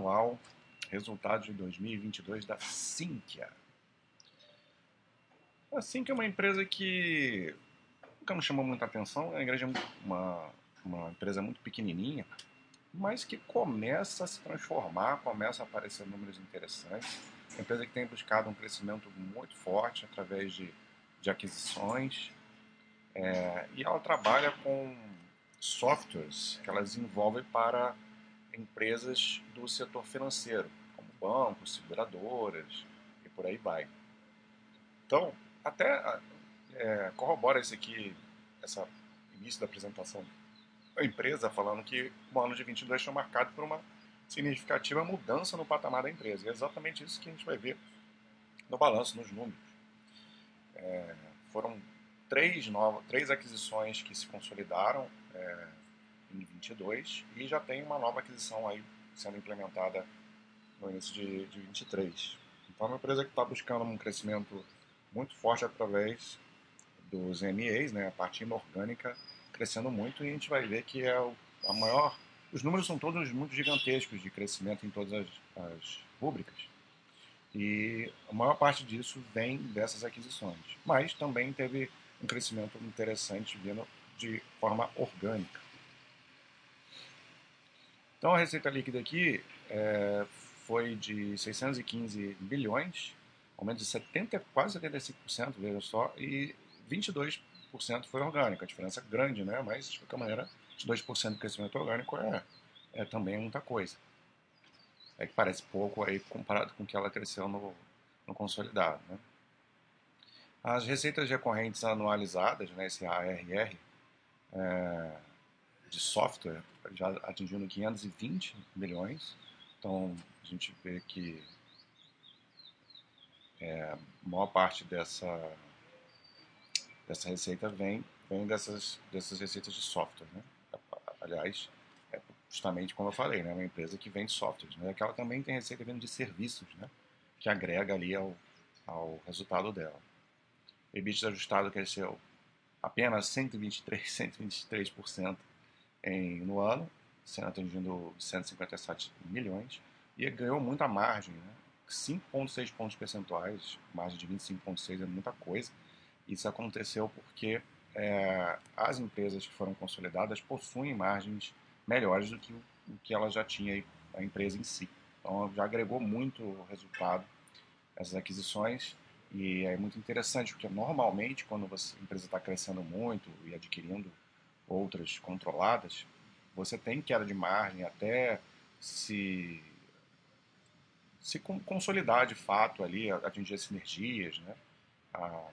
anual, resultados de 2022 da Sinqia. A Sinqia é uma empresa que nunca me chamou muita atenção, é uma, uma empresa muito pequenininha, mas que começa a se transformar, começa a aparecer números interessantes. É uma empresa que tem buscado um crescimento muito forte através de, de aquisições, é, e ela trabalha com softwares que ela desenvolve para empresas do setor financeiro, como bancos, seguradoras e por aí vai. Então, até é, corrobora esse aqui, essa início da apresentação da empresa, falando que o ano de 22 foi marcado por uma significativa mudança no patamar da empresa. E é exatamente isso que a gente vai ver no balanço, nos números. É, foram três, novas, três aquisições que se consolidaram é, em 22 e já tem uma nova aquisição aí sendo implementada no início de, de 23. Então é uma empresa que está buscando um crescimento muito forte através dos MEAs, né, a parte inorgânica crescendo muito e a gente vai ver que é a maior. Os números são todos muito gigantescos de crescimento em todas as, as. E a maior parte disso vem dessas aquisições. Mas também teve um crescimento interessante vindo de forma orgânica. Então a receita líquida aqui é, foi de 615 bilhões, aumento de 70, quase 75%, veja só, e 22% foi orgânico. A diferença é grande, né? Mas de qualquer maneira, 2% de crescimento orgânico é, é também muita coisa. É que parece pouco aí comparado com o que ela cresceu no, no consolidado, né? As receitas recorrentes anualizadas, né, esse ARR, é, de software, já atingindo 520 milhões. Então, a gente vê que é, a maior parte dessa, dessa receita vem, vem dessas, dessas receitas de software. Né? Aliás, é justamente como eu falei, né? uma empresa que vende software. Né? Que ela também tem receita vindo de serviços, né? que agrega ali ao, ao resultado dela. EBITDA ajustado cresceu apenas 123, 123% em, no ano, atingindo 157 milhões, e ganhou muita margem, né? 5,6 pontos percentuais, margem de 25,6 é muita coisa. Isso aconteceu porque é, as empresas que foram consolidadas possuem margens melhores do que o, o que ela já tinha a empresa em si. Então já agregou muito o resultado essas aquisições e é muito interessante porque normalmente quando você, a empresa está crescendo muito e adquirindo outras controladas, você tem queda de margem até se se consolidar de fato ali, atingir as sinergias, né? A,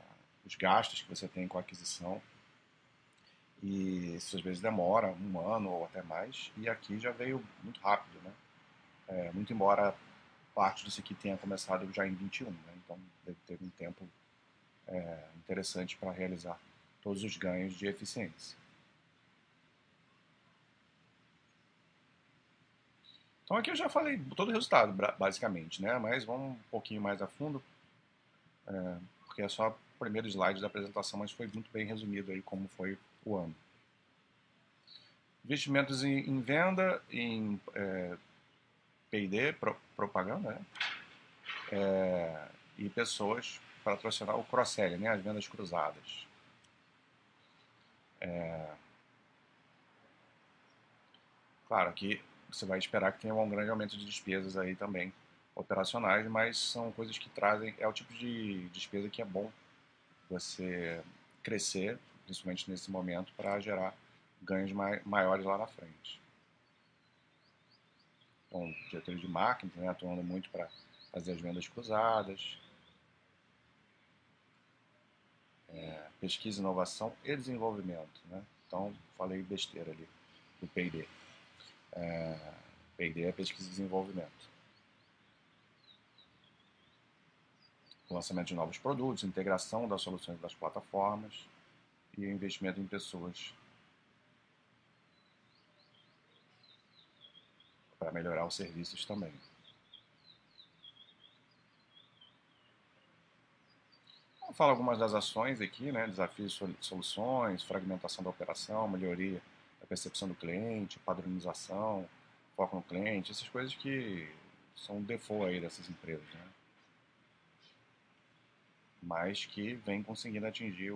os gastos que você tem com a aquisição. E isso às vezes demora um ano ou até mais, e aqui já veio muito rápido, né? É, muito embora parte disso aqui tenha começado já em 21, né? então teve um tempo é, interessante para realizar todos os ganhos de eficiência. Então aqui eu já falei todo o resultado, basicamente, né? Mas vamos um pouquinho mais a fundo, é, porque é só o primeiro slide da apresentação, mas foi muito bem resumido aí como foi o ano. Investimentos em, em venda, em é, P&D, pro, propaganda, né? É, e pessoas para patrocinar o cross-selling, né? As vendas cruzadas. É, claro que você vai esperar que tenha um grande aumento de despesas aí também operacionais, mas são coisas que trazem, é o tipo de despesa que é bom você crescer, principalmente nesse momento, para gerar ganhos maiores lá na frente. Então, diretor de marketing, né, atuando muito para fazer as vendas cruzadas, é, pesquisa, inovação e desenvolvimento. Né? Então, falei besteira ali do P&D. É, P&D é pesquisa e desenvolvimento. lançamento de novos produtos, integração das soluções das plataformas e investimento em pessoas para melhorar os serviços também. Fala algumas das ações aqui, né? Desafios soluções, fragmentação da operação, melhoria percepção do cliente, padronização, foco no cliente, essas coisas que são o default aí dessas empresas, né? Mas que vem conseguindo atingir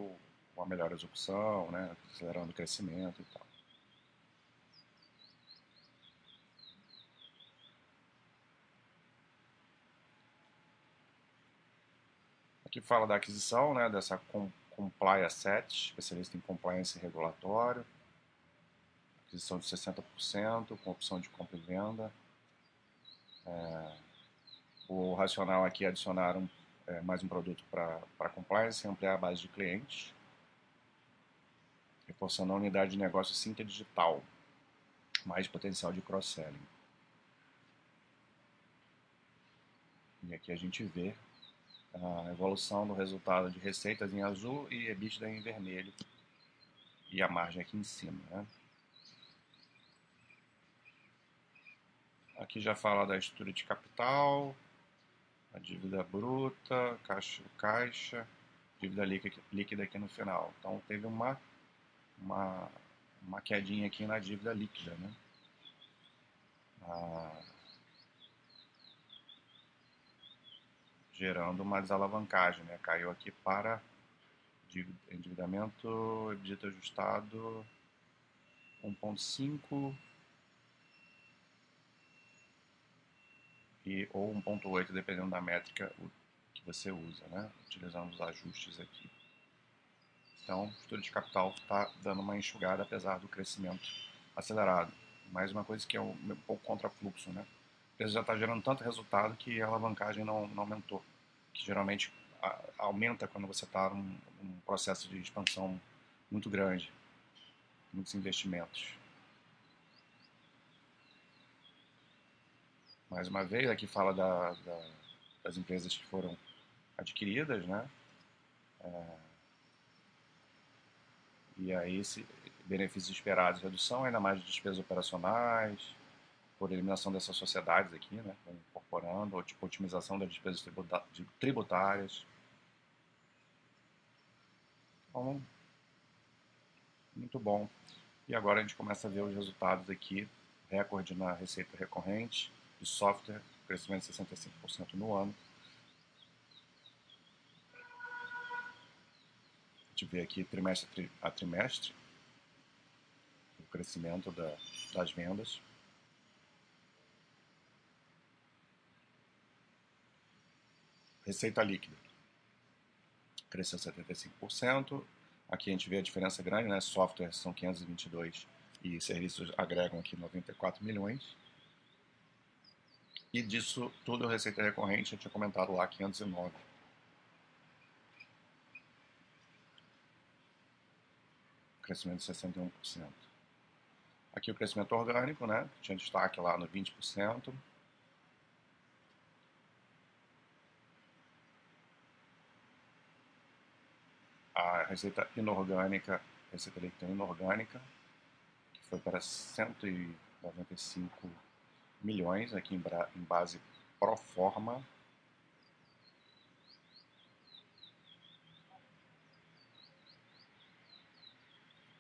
uma melhor execução, né? Acelerando o crescimento e tal. Aqui fala da aquisição, né, dessa Comply Asset, especialista em compliance regulatório. Aquisição de 60%, com opção de compra e venda. É, o racional aqui é adicionar um, é, mais um produto para compliance e ampliar a base de clientes. Reforçando a unidade de negócio Cintia Digital. Mais potencial de cross-selling. E aqui a gente vê a evolução do resultado de receitas em azul e EBITDA em vermelho e a margem aqui em cima. Né? Aqui já fala da estrutura de capital, a dívida bruta, caixa, caixa dívida líquida aqui no final. Então teve uma, uma, uma quedinha aqui na dívida líquida. Né? Ah, gerando uma desalavancagem, né? Caiu aqui para endividamento, dito ajustado 1.5 e ou 1.8 dependendo da métrica que você usa, né? Utilizando os ajustes aqui. Então, o estudo de capital está dando uma enxugada apesar do crescimento acelerado. Mais uma coisa que é um, um pouco contra-fluxo, né? A empresa já está gerando tanto resultado que a alavancagem não, não aumentou que geralmente aumenta quando você está num, num, processo de expansão muito grande, muitos investimentos. Mais uma vez, aqui fala da, da, das empresas que foram adquiridas, né? É, e aí, esse, benefícios esperados, redução ainda mais de despesas operacionais, por eliminação dessas sociedades aqui, né, incorporando, ou tipo otimização das despesas tributárias. Então, muito bom. E agora a gente começa a ver os resultados aqui, recorde na receita recorrente de software, crescimento de 65% no ano. A gente vê aqui trimestre a trimestre o crescimento da, das vendas. Receita líquida cresceu 75%. Aqui a gente vê a diferença grande, né? Software são 522 e serviços agregam aqui 94 milhões. E disso tudo, receita recorrente, eu tinha comentado lá, 509. Crescimento de 61%. Aqui o crescimento orgânico, né? Tinha destaque lá no 20%. a receita inorgânica, receita líquida inorgânica, que foi para 195 milhões aqui em, em base pro forma.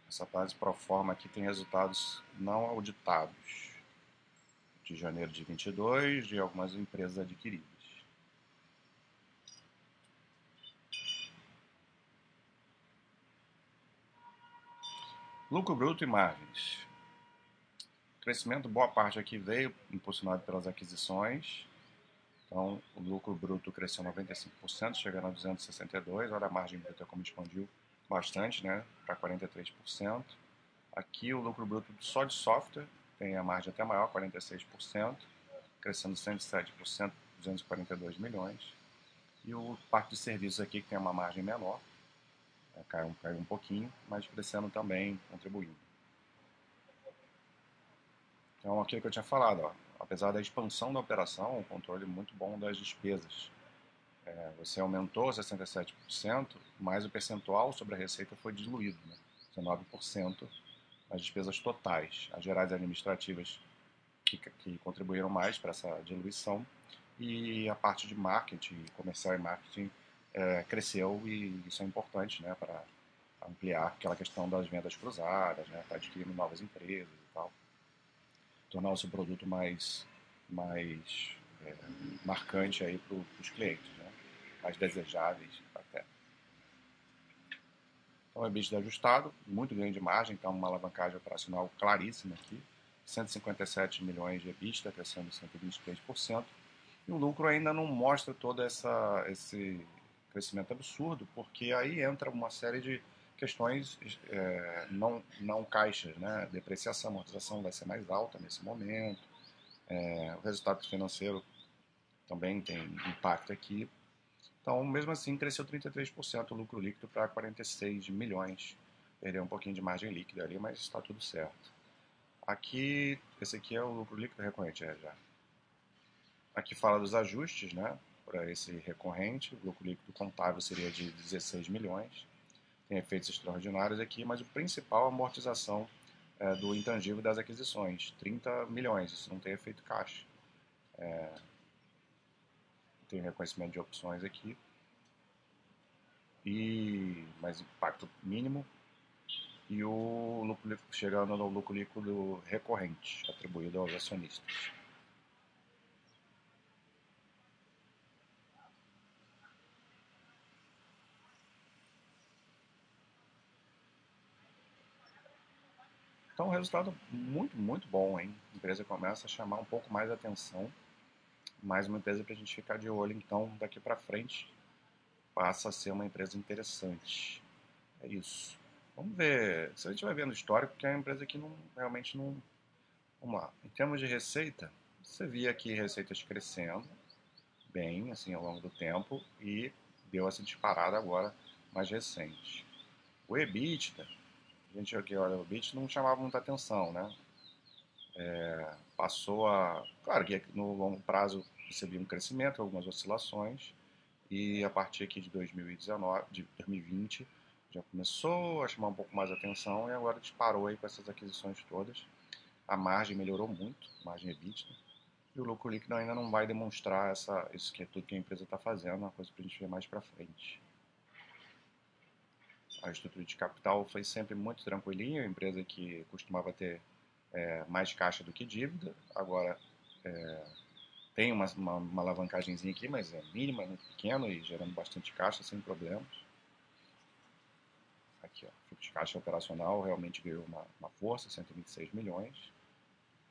Essa base pro forma aqui tem resultados não auditados de janeiro de 22 de algumas empresas adquiridas. Lucro bruto e margens. Crescimento, boa parte aqui veio impulsionado pelas aquisições. Então, o lucro bruto cresceu 95%, chegando a 262. Olha a margem bruta como expandiu bastante, né, para 43%. Aqui o lucro bruto só de software tem a margem até maior, 46%, crescendo 107%, 242 milhões. E o parte de serviços aqui que tem uma margem menor, é, caiu, caiu um pouquinho, mas crescendo também, contribuindo. Então, aquilo que eu tinha falado, ó, apesar da expansão da operação, o controle muito bom das despesas. É, você aumentou 67%, mas o percentual sobre a receita foi diluído, né? 19% nas despesas totais. As gerais administrativas que, que contribuíram mais para essa diluição e a parte de marketing, comercial e marketing é, cresceu e isso é importante né, para ampliar aquela questão das vendas cruzadas, né, para adquirir novas empresas. Tornar o seu produto mais, mais é, marcante aí para os clientes, né? mais desejáveis até. Então, EBITDA ajustado, muito grande margem, então uma alavancagem operacional claríssima aqui, 157 milhões de EBITDA, crescendo 123%, e o lucro ainda não mostra todo essa, esse crescimento absurdo, porque aí entra uma série de questões é, não, não caixas, né? Depreciação, amortização vai ser mais alta nesse momento, é, o resultado financeiro também tem impacto aqui. Então, mesmo assim, cresceu 33% o lucro líquido para 46 milhões. Perdeu um pouquinho de margem líquida ali, mas está tudo certo. Aqui, esse aqui é o lucro líquido recorrente, é, já. Aqui fala dos ajustes, né? Para esse recorrente, o lucro líquido contável seria de 16 milhões tem efeitos extraordinários aqui, mas o principal é a amortização é, do intangível das aquisições, 30 milhões, isso não tem efeito caixa. É, tem reconhecimento de opções aqui, e mais impacto mínimo, e o lucro chegando no lucro líquido recorrente, atribuído aos acionistas. Um resultado muito, muito bom, hein? A empresa começa a chamar um pouco mais atenção. Mais uma empresa para a gente ficar de olho, então, daqui para frente, passa a ser uma empresa interessante. É isso. Vamos ver. Se a gente vai vendo histórico, porque é uma empresa que não, realmente não. Vamos lá. Em termos de receita, você via aqui receitas crescendo bem, assim, ao longo do tempo, e deu essa disparada agora mais recente. O EBITDA a gente aqui olha o bit não chamava muita atenção, né? É, passou a. Claro que no longo prazo recebia um crescimento, algumas oscilações, e a partir aqui de 2019, de 2020, já começou a chamar um pouco mais atenção e agora disparou aí com essas aquisições todas. A margem melhorou muito, margem EBITDA, e o lucro líquido ainda não vai demonstrar essa, isso que é tudo que a empresa está fazendo, uma coisa para a gente ver mais para frente a estrutura de capital foi sempre muito tranquilinha, a empresa que costumava ter é, mais caixa do que dívida, agora é, tem uma, uma, uma alavancagemzinha aqui, mas é mínima, muito pequeno e gerando bastante caixa sem problemas. Aqui, ó, fluxo de caixa operacional realmente ganhou uma, uma força, 126 milhões,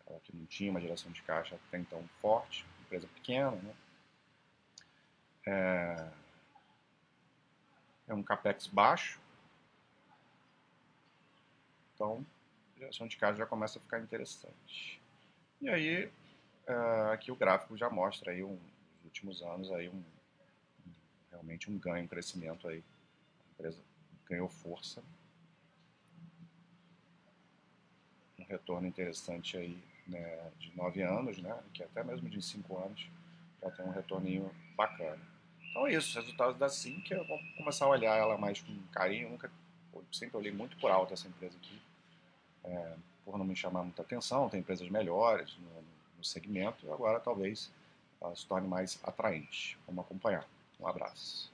ela que não tinha uma geração de caixa até então forte, empresa pequena, né? É, é um capex baixo, então, geração de caixa já começa a ficar interessante. E aí, uh, aqui o gráfico já mostra aí um, nos últimos anos aí um, realmente um ganho, um crescimento aí. A empresa ganhou força. Um retorno interessante aí né, de nove anos, né, que até mesmo de cinco anos já tem um retorninho bacana. Então é isso, os resultados da SIM, eu vou começar a olhar ela mais com carinho. Nunca, sempre olhei muito por alto essa empresa aqui é, por não me chamar muita atenção, tem empresas melhores no, no segmento, e agora talvez ela se torne mais atraente. Vamos acompanhar. Um abraço.